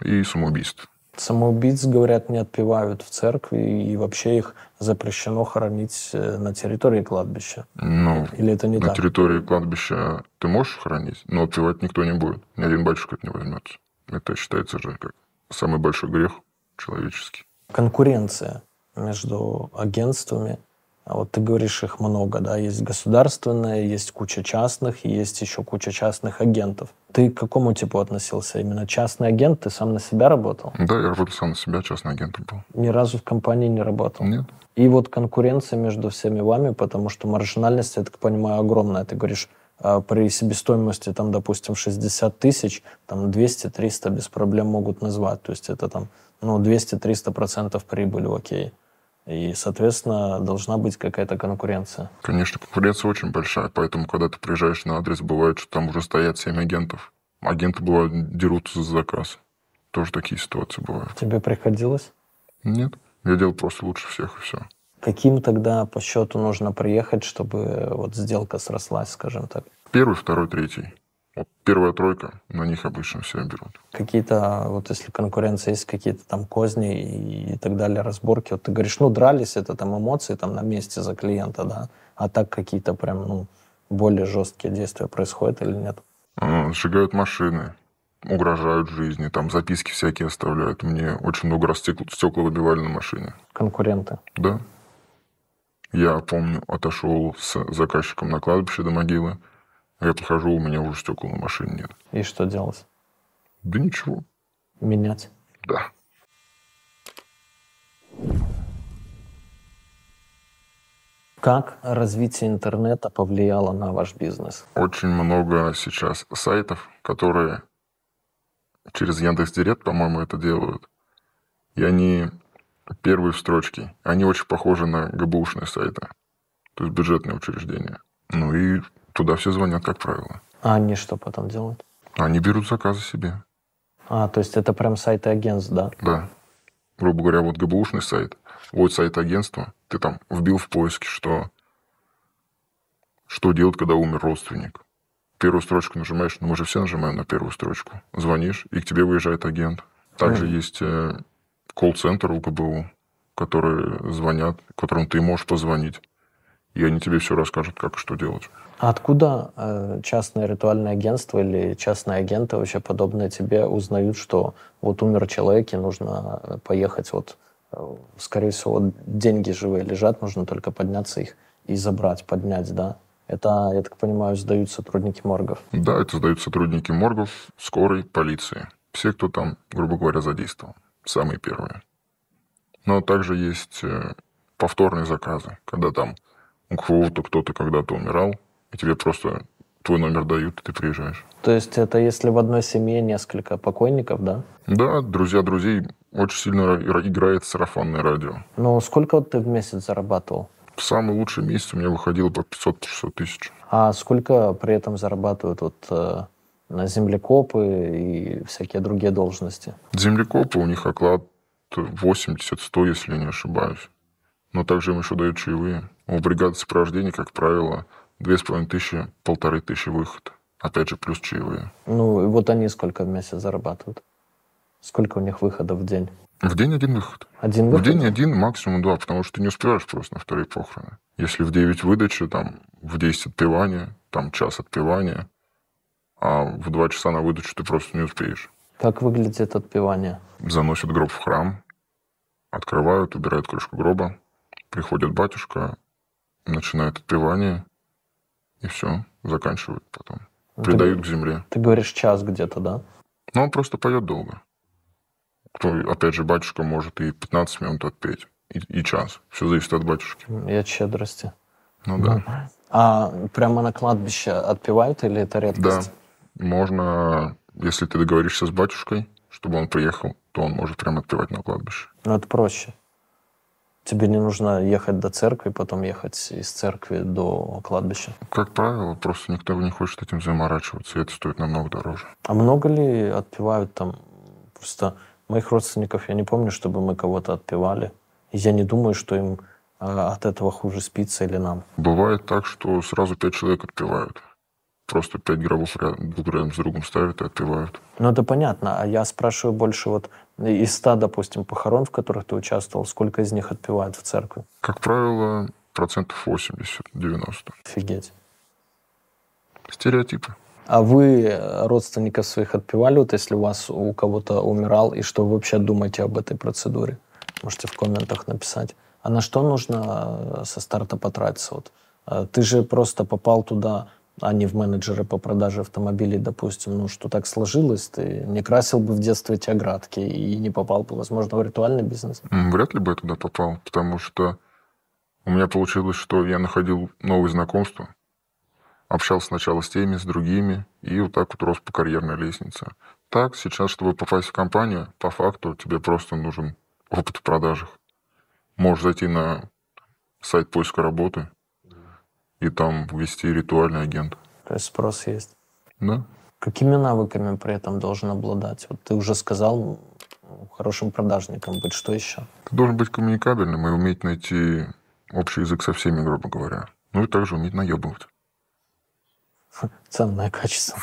И самоубийств. Самоубийц, говорят, не отпевают в церкви, и вообще их запрещено хоронить э, на территории кладбища. Ну, Или это не на так? территории кладбища ты можешь хранить, но отпевать никто не будет. Ни один батюшка это не возьмется. Это считается же как самый большой грех человеческий. Конкуренция между агентствами. А вот ты говоришь, их много, да? Есть государственное, есть куча частных, и есть еще куча частных агентов. Ты к какому типу относился? Именно частный агент? Ты сам на себя работал? Да, я работал сам на себя, частный агентом был. Ни разу в компании не работал? Нет. И вот конкуренция между всеми вами, потому что маржинальность, я так понимаю, огромная. Ты говоришь, а, при себестоимости, там, допустим, 60 тысяч, там 200-300 без проблем могут назвать. То есть это там, ну, 200-300 процентов прибыли, окей. И, соответственно, должна быть какая-то конкуренция. Конечно, конкуренция очень большая, поэтому, когда ты приезжаешь на адрес, бывает, что там уже стоят 7 агентов. Агенты, бывают, дерутся за заказ. Тоже такие ситуации бывают. Тебе приходилось? Нет, я делал просто лучше всех, и все. Каким тогда по счету нужно приехать, чтобы вот сделка срослась, скажем так? Первый, второй, третий. Вот первая тройка, на них обычно все берут. Какие-то, вот если конкуренция есть, какие-то там козни и, так далее, разборки. Вот ты говоришь, ну, дрались, это там эмоции там на месте за клиента, да? А так какие-то прям, ну, более жесткие действия происходят или нет? А, Сжигают машины, угрожают жизни, там записки всякие оставляют. Мне очень много раз стекла, стекла выбивали на машине. Конкуренты. Да. Я помню, отошел с заказчиком на кладбище до могилы. Я прихожу, у меня уже стекол на машине нет. И что делать? Да ничего. Менять. Да. Как развитие интернета повлияло на ваш бизнес? Очень много сейчас сайтов, которые через Яндекс.Директ, по-моему, это делают. И они первые в строчке. Они очень похожи на ГБУшные сайты. То есть бюджетные учреждения. Ну и туда все звонят, как правило. А они что потом делают? Они берут заказы себе. А, то есть это прям сайты агентств, да? Да. Грубо говоря, вот ГБУшный сайт, вот сайт агентства, ты там вбил в поиске, что, что делать, когда умер родственник. Первую строчку нажимаешь, ну мы же все нажимаем на первую строчку. Звонишь, и к тебе выезжает агент. Также Мгм. есть э, колл-центр у ГБУ, которые звонят, которым ты можешь позвонить. И они тебе все расскажут, как и что делать. А откуда э, частное ритуальное агентство или частные агенты вообще подобные тебе узнают, что вот умер человек и нужно э, поехать вот, э, скорее всего, деньги живые лежат, нужно только подняться их и забрать, поднять, да? Это, я так понимаю, сдают сотрудники моргов. Да, это сдают сотрудники моргов, скорой, полиции. Все, кто там, грубо говоря, задействован. Самые первые. Но также есть э, повторные заказы, когда там у кого-то кто-то когда-то умирал, и тебе просто твой номер дают, и ты приезжаешь. То есть это если в одной семье несколько покойников, да? Да, друзья друзей очень сильно ра- играет сарафанное радио. Ну, сколько ты в месяц зарабатывал? В самый лучший месяц у меня выходило по 500-600 тысяч. А сколько при этом зарабатывают вот э, на землекопы и всякие другие должности? Землекопы, у них оклад 80-100, если не ошибаюсь. Но также им еще дают чаевые. У бригады сопровождения, как правило, 2500, полторы тысячи выход. Опять же, плюс чаевые. Ну, и вот они сколько в месяц зарабатывают? Сколько у них выходов в день? В день один выход. Один В выход? день один, максимум два, потому что ты не успеваешь просто на вторые похороны. Если в 9 выдачи, там, в 10 отпевания, там, час отпевания, а в 2 часа на выдачу ты просто не успеешь. Как выглядит отпевание? Заносят гроб в храм, открывают, убирают крышку гроба, приходит батюшка, начинает отпевание, и все, заканчивают потом. Ну, Придают к земле. Ты, ты говоришь час где-то, да? Но он просто поет долго. кто, опять же, батюшка может и 15 минут отпеть, и, и час. Все зависит от батюшки. И от щедрости. Ну да. А прямо на кладбище отпевают или это Да. редкость? Можно, если ты договоришься с батюшкой, чтобы он приехал, то он может прямо отпевать на кладбище. Но это проще. Тебе не нужно ехать до церкви, потом ехать из церкви до кладбища. Как правило, просто никто не хочет этим заморачиваться, и это стоит намного дороже. А много ли отпевают там? Просто моих родственников я не помню, чтобы мы кого-то отпевали. И я не думаю, что им а, от этого хуже спится или нам. Бывает так, что сразу пять человек отпевают. Просто пять гробов рядом, друг рядом с другом ставят и отпевают. Ну, это понятно. А я спрашиваю больше вот из ста, допустим, похорон, в которых ты участвовал, сколько из них отпевают в церкви? Как правило, процентов 80-90. Офигеть. Стереотипы. А вы э, родственников своих отпевали, вот если у вас у кого-то умирал, и что вы вообще думаете об этой процедуре? Можете в комментах написать. А на что нужно э, со старта потратиться? Вот, э, ты же просто попал туда, а не в менеджеры по продаже автомобилей, допустим, ну что так сложилось, ты не красил бы в детстве эти оградки и не попал бы, возможно, в ритуальный бизнес. Вряд ли бы я туда попал, потому что у меня получилось, что я находил новые знакомства, общался сначала с теми, с другими, и вот так вот рос по карьерной лестнице. Так, сейчас, чтобы попасть в компанию, по факту тебе просто нужен опыт в продажах. Можешь зайти на сайт поиска работы и там ввести ритуальный агент. То есть спрос есть. Да? Какими навыками при этом должен обладать? Вот ты уже сказал, хорошим продажником быть. Что еще? Ты должен быть коммуникабельным и уметь найти общий язык со всеми, грубо говоря. Ну и также уметь наебывать. Ценное качество.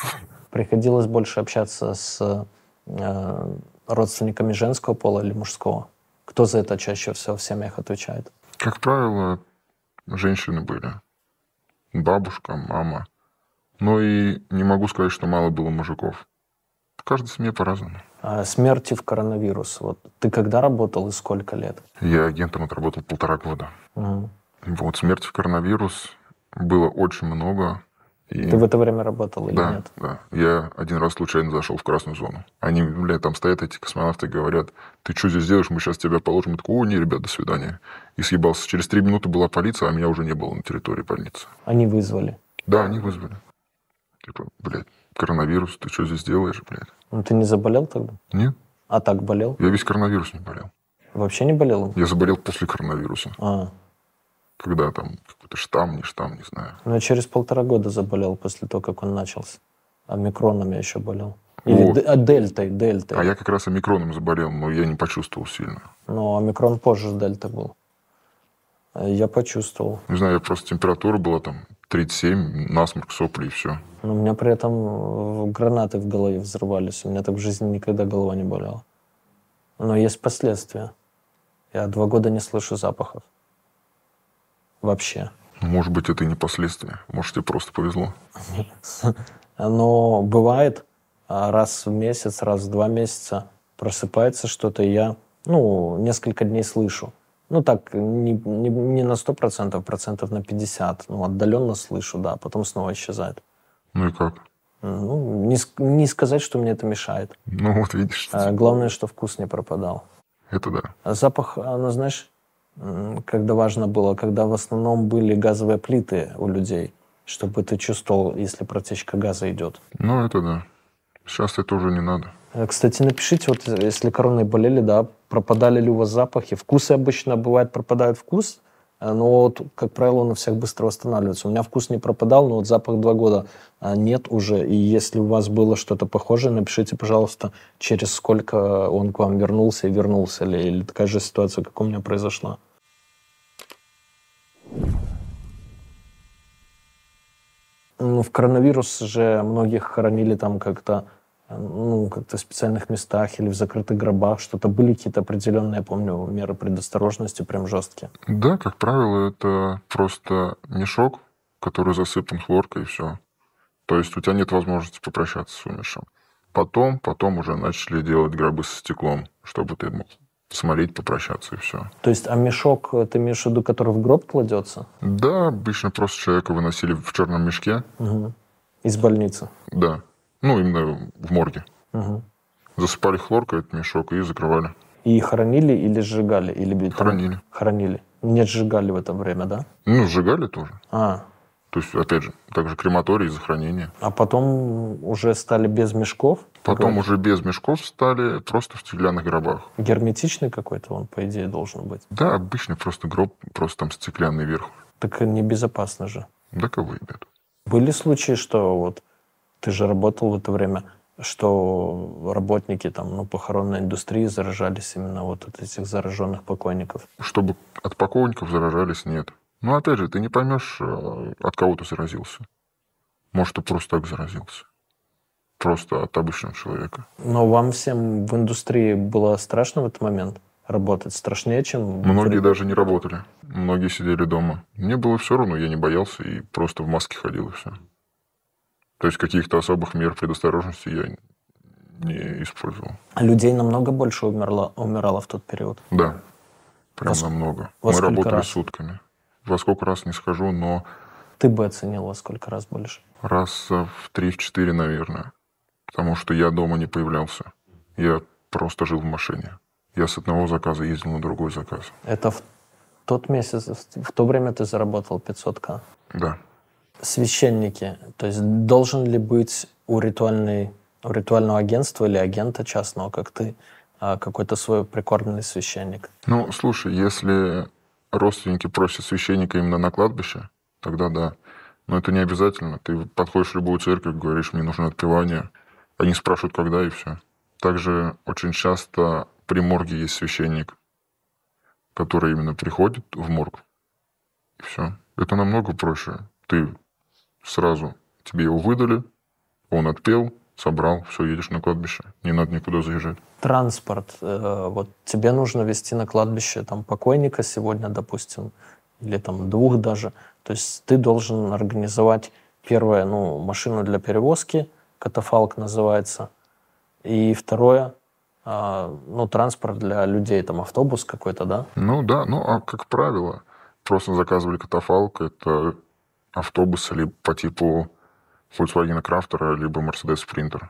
Приходилось больше общаться с э, родственниками женского пола или мужского? Кто за это чаще всего в семьях отвечает? Как правило, женщины были. Бабушка, мама. Но и не могу сказать, что мало было мужиков. В каждой семье по-разному. А смерти в коронавирус. Вот ты когда работал и сколько лет? Я агентом отработал полтора года. Мгм. Вот, смерти в коронавирус было очень много. И... Ты в это время работал или да, нет? да. Я один раз случайно зашел в красную зону. Они, бля, там стоят эти космонавты и говорят, ты что здесь делаешь, мы сейчас тебя положим. Я такой, о, не, ребят, до свидания. И съебался. Через три минуты была полиция, а меня уже не было на территории больницы. Они вызвали. Да, они вызвали. Типа, блядь, коронавирус, ты что здесь делаешь, блядь? Ну ты не заболел тогда? Нет, А так болел? я весь коронавирус не болел. Вообще не болел? Я заболел после коронавируса. А, Когда там какой-то штамм, не штамм, не знаю. ну я через полтора года заболел после того, как он начался. А я еще болел. Или Вот. а, дельтой, дельтой. А я как раз омикроном заболел, но я не почувствовал сильно. Но омикрон позже дельта был. А Я почувствовал. Не знаю, я просто температура была там 37, насморк, сопли и все. Но у меня при этом э, гранаты в голове взрывались. У меня так в жизни никогда голова не болела. Но есть последствия. Я два года не слышу запахов. Вообще. Может быть, это и не последствия. Может, тебе просто повезло. Но бывает а, раз в месяц, раз в два месяца просыпается что-то, и я, ну, несколько дней слышу. Ну, так, не, не, не на 100%, процентов на 50. Ну, отдаленно слышу, да, потом снова исчезает. Ну и как? Ну, не, не сказать, что мне это мешает. Ну вот видишь, А, главное, что вкус не пропадал. это да. Запах, а, ну, знаешь, когда важно было, когда в основном были газовые плиты у людей, чтобы ты чувствовал, если протечка газа идет. Ну это да. Сейчас это уже не надо. Э, Кстати, напишите, вот если короной болели, да, пропадали ли у вас запахи. Вкусы обычно бывает пропадает вкус, э, но вот, как правило, он у всех быстро восстанавливается. У меня вкус не пропадал, но вот запах два года а, нет уже. И если у вас было что-то похожее, напишите, пожалуйста, через сколько он к вам вернулся и вернулся ли, или такая же ситуация, как у меня произошла. Ну, в коронавирус же многих хоронили там как-то э, ну, как-то в специальных местах или в закрытых гробах, что-то были какие-то определенные, я помню, меры предосторожности прям жесткие. Да, как правило, это просто мешок, который засыпан хлоркой и все. То есть у тебя нет возможности попрощаться с умершим. Потом, потом уже начали делать гробы со стеклом, чтобы ты мог посмотреть, попрощаться и все. То есть, а мешок, э, ты имеешь в виду, который в гроб кладется? Да, обычно просто человека выносили в черном мешке. Мгм. Из больницы. Да. Ну, именно в морге. Мгм. Засыпали хлоркой этот мешок и закрывали. И хоронили или сжигали? Или там- Хоронили. Хоронили. Не сжигали в это время, да? Ну, сжигали тоже. А, То есть, опять же, также крематорий и захоронение. а потом уже стали без мешков? Потом уже без мешков стали просто в стеклянных гробах. Герметичный какой-то он, по идее, должен быть. Да, обычный просто гроб, просто там стеклянный верх. Так небезопасно же. Да кого ебят? Были случаи, что вот ты же работал в это время, что работники там, ну, похоронной индустрии заражались именно вот от этих зараженных покойников. Чтобы от покойников заражались, нет. Но опять же, ты не поймешь, э, от кого ты заразился. Может, ты просто так заразился. Просто от обычного человека. Но вам всем в индустрии было страшно в этот момент работать? Страшнее, чем... Многие в- даже не работали. Многие сидели дома. Мне было все равно, я не боялся и просто в маске ходил, и все. То есть каких-то особых мер предосторожности я не использовал. Людей намного больше умерло, умирало в тот период. Да, прям Во ск- намного. во Мы работали раз? сутками. Во сколько раз не скажу, но Ты бы оценил во сколько раз больше. раз в три-четыре, наверное. Потому что я дома не появлялся. Я просто жил в машине. Я с одного заказа ездил на другой заказ. Это в тот месяц, в в то время ты заработал 500к. Да. Священники, то есть должен ли быть у, ритуальной, у ритуального агентства или агента частного, как ты, а, какой-то свой прикормленный священник? Ну, слушай, если родственники просят священника именно на кладбище, тогда да. Но это не обязательно. Ты подходишь в любую церковь, говоришь, мне нужно отпевание. Они спрашивают, когда, и все. Также очень часто при морге есть священник, который именно приходит в морг. И все. Это намного проще. Ты сразу, тебе его выдали, он отпел, собрал, все, едешь на кладбище. Не надо никуда заезжать. Транспорт. э, вот тебе нужно везти на кладбище там, покойника сегодня, допустим, или там двух даже. То есть ты должен организовать первое, ну, машину для перевозки, катафалк называется, и второе, а, ну, транспорт для людей, там автобус какой-то, да? Ну да, ну а как правило, просто заказывали катафалк, это автобус либо по типу Volkswagen Крафтера, либо Mercedes Sprinter.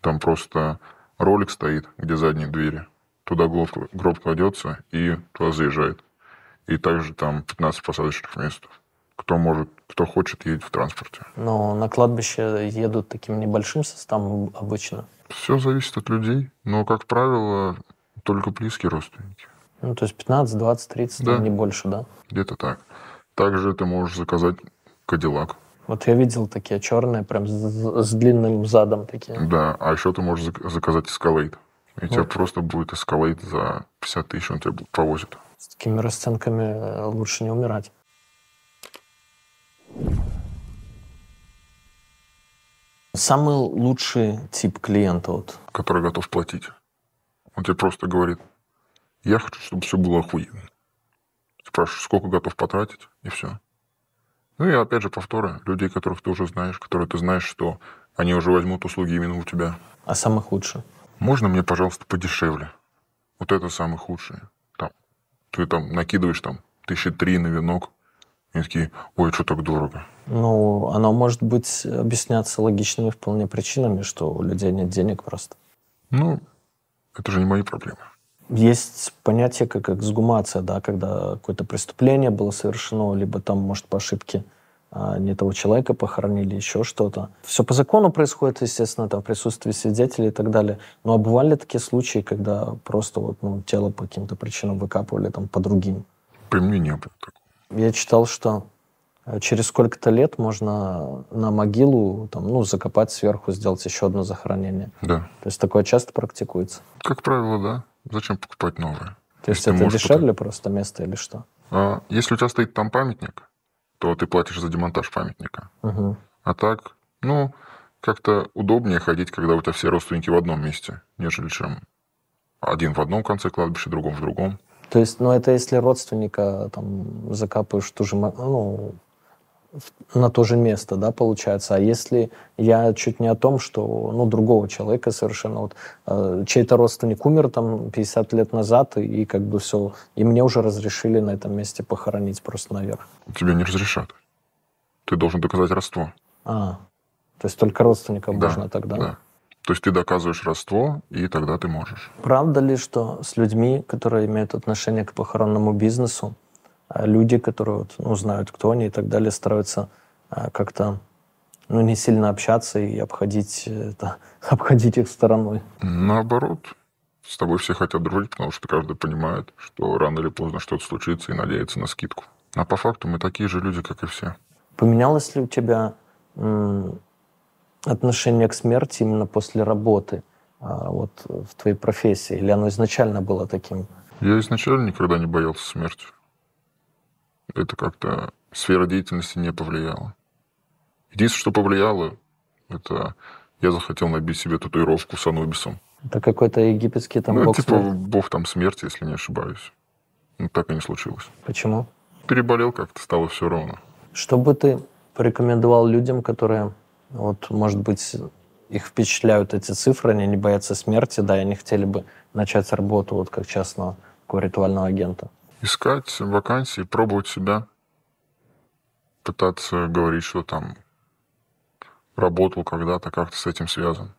Там просто ролик стоит, где задние двери. Туда гроб, гроб кладется и туда заезжает. И также там 15 посадочных мест. Кто может, кто хочет, едет в транспорте. Но на кладбище едут таким небольшим составом обычно. Все зависит от людей, но, как правило, только близкие родственники. Ну, то есть 15, 20, 30, Да. не больше, да? Где-то так. Также ты можешь заказать Кадиллак. Вот я видел такие черные, прям с, с длинным задом такие. Да, а еще ты можешь зак- заказать эскалейт. И у тебя Вот. просто будет эскалейт за 50 тысяч, он тебя повозит. С такими расценками э, лучше не умирать. Самый лучший тип клиента, вот, который готов платить. Он тебе просто говорит, я хочу, чтобы все было охуенно. Спрашиваешь, сколько готов потратить, и все. Ну и опять же повторы. Людей, которых ты уже знаешь, которые ты знаешь, что они уже возьмут услуги именно у тебя. а самых лучший. Можно мне, пожалуйста, подешевле? Вот это самое худшее. Там, ты там накидываешь там тысячи три на венок, и такие, ой, что так дорого? Ну, оно может быть объясняться логичными вполне причинами, что у людей нет денег просто. Ну, это же не мои проблемы. Есть понятие как эксгумация, да, когда какое-то преступление было совершено, либо там, может, по ошибке а, не того человека похоронили, еще что-то. Все по закону происходит, естественно, там в присутствии свидетелей и так далее. Но а бывали такие случаи, когда просто вот, ну, тело по каким-то причинам выкапывали там по другим. При мне не было такого. Я читал, что э, через сколько-то лет можно на могилу там, ну, закопать сверху, сделать еще одно захоронение. Да. То есть такое часто практикуется. Как правило, да. Зачем покупать новое? То есть это дешевле просто место или что? А если у тебя стоит там памятник, то ты платишь за демонтаж памятника. Мгм. А так, ну, как-то удобнее ходить, когда у тебя все родственники в одном месте, нежели чем один в одном конце кладбища, другом в другом. То есть, ну, это если родственника там закапываешь в ту же, ну, на то же место, да, получается. А если я чуть не о том, что, ну, другого человека совершенно, вот, э, чей-то родственник умер там 50 лет назад, и, и как бы все, и мне уже разрешили на этом месте похоронить просто наверх. Тебе не разрешат. Ты должен доказать родство. А, то есть только родственникам Да, можно тогда? да. То есть ты доказываешь родство, и тогда ты можешь. Правда ли, что с людьми, которые имеют отношение к похоронному бизнесу, люди, которые вот, ну, знают, кто они и так далее, стараются а, как-то ну, не сильно общаться и обходить, это, обходить их стороной? Наоборот. С тобой все хотят дружить, потому что каждый понимает, что рано или поздно что-то случится и надеется на скидку. А по факту мы такие же люди, как и все. Поменялось ли у тебя отношение к смерти именно после работы, а, вот в твоей профессии? Или оно изначально было таким? Я изначально никогда не боялся смерти. Это как-то сфера деятельности не повлияла. Единственное, что повлияло, это я захотел набить себе татуировку с Анубисом. Это какой-то египетский там ну, бог типа смерти? бог там смерти, если не ошибаюсь. Ну, так и не случилось. Почему? Переболел как-то, стало все ровно. Что бы ты порекомендовал людям, которые вот, может быть, их впечатляют эти цифры, они не боятся смерти, да, и они хотели бы начать работу вот как частного такого ритуального агента. Искать вакансии, пробовать себя, пытаться говорить, что там работал когда-то, как-то с этим связан.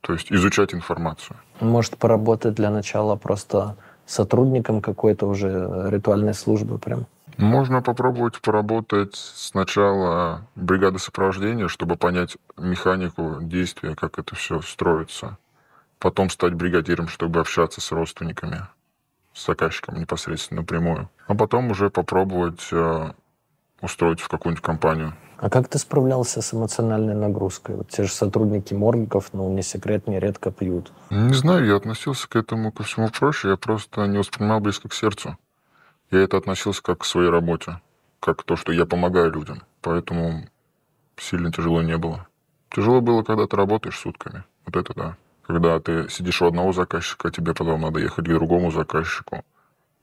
То есть изучать информацию. Может поработать для начала просто сотрудником какой-то уже ритуальной службы прям? Можно попробовать поработать сначала бригады сопровождения, чтобы понять механику действия, как это все строится. Потом стать бригадиром, чтобы общаться с родственниками, с заказчиком непосредственно напрямую. А потом уже попробовать э, устроить в какую-нибудь компанию. А как ты справлялся с эмоциональной нагрузкой? Вот те же сотрудники моргов, ну, не секрет, нередко пьют. Не знаю, я относился к этому ко всему проще, я просто не воспринимал близко к сердцу я это относился как к своей работе, как то, что я помогаю людям. Поэтому сильно тяжело не было. Тяжело было, когда ты работаешь сутками. Вот это да. Когда ты сидишь у одного заказчика, тебе потом надо ехать к другому заказчику.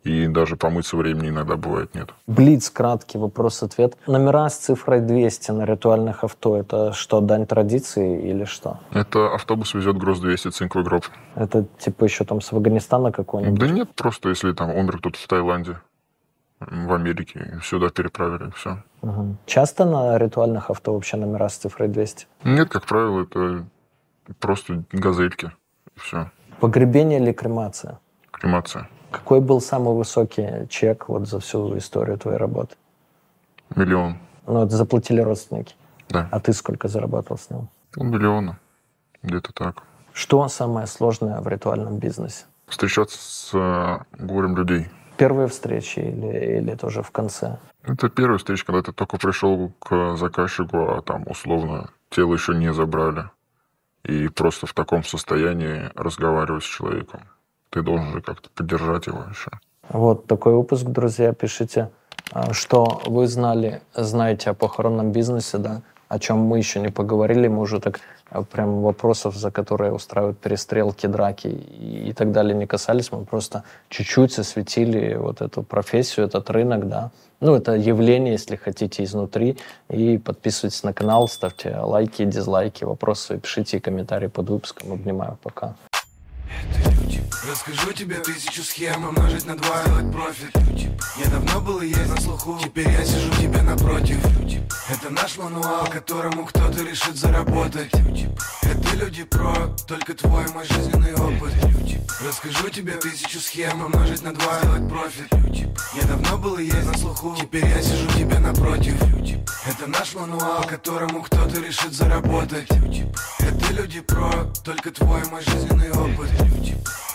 И даже помыться времени иногда бывает нет. Блиц, краткий вопрос-ответ. Номера с цифрой 200 на ритуальных авто, это что, дань традиции или что? Это автобус везет груз 200 цинковый гроб. Это типа еще там с Афганистана какой-нибудь? Да нет, просто если там умер кто-то в Таиланде, в Америке. Сюда переправили, все. Угу. Часто на ритуальных авто вообще номера с цифрой 200? Нет, как правило, это просто газельки. Все. Погребение или кремация? Кремация. Какой был самый высокий чек вот за всю историю твоей работы? Миллион. Ну, это заплатили родственники? Да. А ты сколько зарабатывал с ним? Ну, миллиона. Где-то так. Что самое сложное в ритуальном бизнесе? Встречаться с э, горем людей первые встречи или, или тоже в конце? Это первая встреча, когда ты только пришел к заказчику, а там условно тело еще не забрали. И просто в таком состоянии разговаривать с человеком. Ты должен же как-то поддержать его еще. Вот такой выпуск, друзья, пишите, а, что вы знали, знаете о похоронном бизнесе, да, о чем мы еще не поговорили, мы уже так а, прям вопросов, за которые устраивают перестрелки, драки и, и так далее, не касались. Мы просто чуть-чуть осветили вот эту профессию, этот рынок, да. Ну, это явление, если хотите, изнутри. И подписывайтесь на канал, ставьте лайки, дизлайки, вопросы, пишите комментарии под выпуском. Обнимаю, пока. Это люди. Расскажу тебе тысячу схем умножить на два, делать профит. Я давно был и есть на слуху, теперь я сижу тебе напротив. Это наш мануал, которому кто-то решит заработать. Это люди про, только твой мой жизненный опыт. Расскажу тебе тысячу схем умножить на два, делать профит. Я давно был и есть на слуху, теперь я сижу тебе напротив. Это наш мануал, которому кто-то решит заработать. Это люди про, только твой мой жизненный опыт. Beauty Pro.